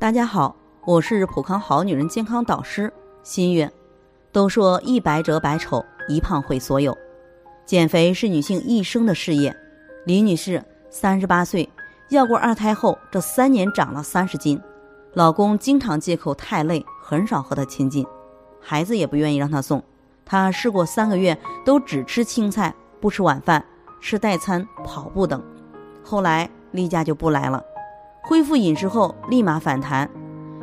大家好，我是普康好女人健康导师新月。都说一白遮百丑，一胖毁所有。减肥是女性一生的事业。李女士三十八岁，要过二胎后，这三年长了三十斤。老公经常借口太累，很少和她亲近，孩子也不愿意让她送。她试过三个月，都只吃青菜，不吃晚饭，吃代餐、跑步等。后来例假就不来了。恢复饮食后立马反弹，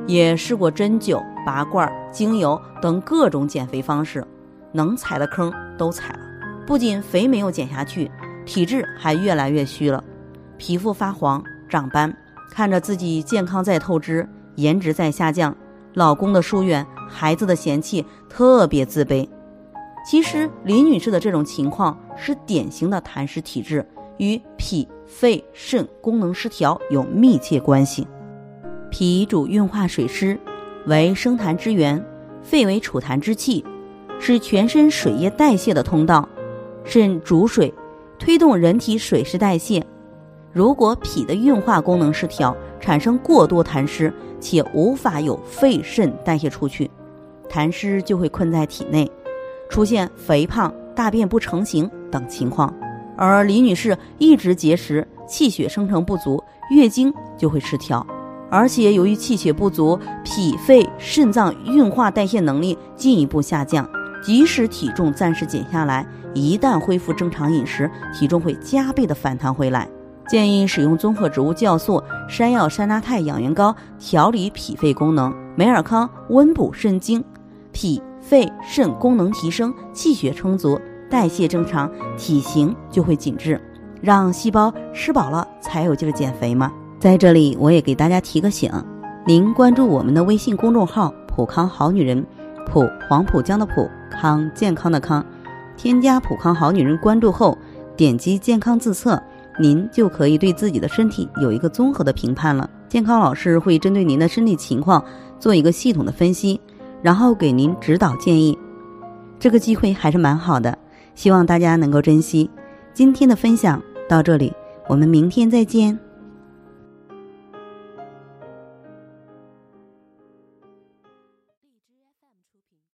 也试过针灸、拔罐、精油等各种减肥方式，能踩的坑都踩了。不仅肥没有减下去，体质还越来越虚了，皮肤发黄、长斑，看着自己健康在透支，颜值在下降，老公的疏远、孩子的嫌弃，特别自卑。其实林女士的这种情况是典型的痰湿体质。与脾、肺、肾功能失调有密切关系。脾主运化水湿，为生痰之源；肺为储痰之器，是全身水液代谢的通道。肾主水，推动人体水湿代谢。如果脾的运化功能失调，产生过多痰湿，且无法由肺肾代谢出去，痰湿就会困在体内，出现肥胖、大便不成形等情况。而李女士一直节食，气血生成不足，月经就会失调，而且由于气血不足，脾肺肾脏运化代谢能力进一步下降。即使体重暂时减下来，一旦恢复正常饮食，体重会加倍的反弹回来。建议使用综合植物酵素、山药山楂肽养元膏调理脾肺功能，美尔康温补肾精，脾肺肾功能提升，气血充足。代谢正常，体型就会紧致，让细胞吃饱了才有劲儿减肥嘛。在这里，我也给大家提个醒：您关注我们的微信公众号“普康好女人”，普黄浦江的普康健康的康，添加“普康好女人”关注后，点击健康自测，您就可以对自己的身体有一个综合的评判了。健康老师会针对您的身体情况做一个系统的分析，然后给您指导建议。这个机会还是蛮好的。希望大家能够珍惜今天的分享。到这里，我们明天再见。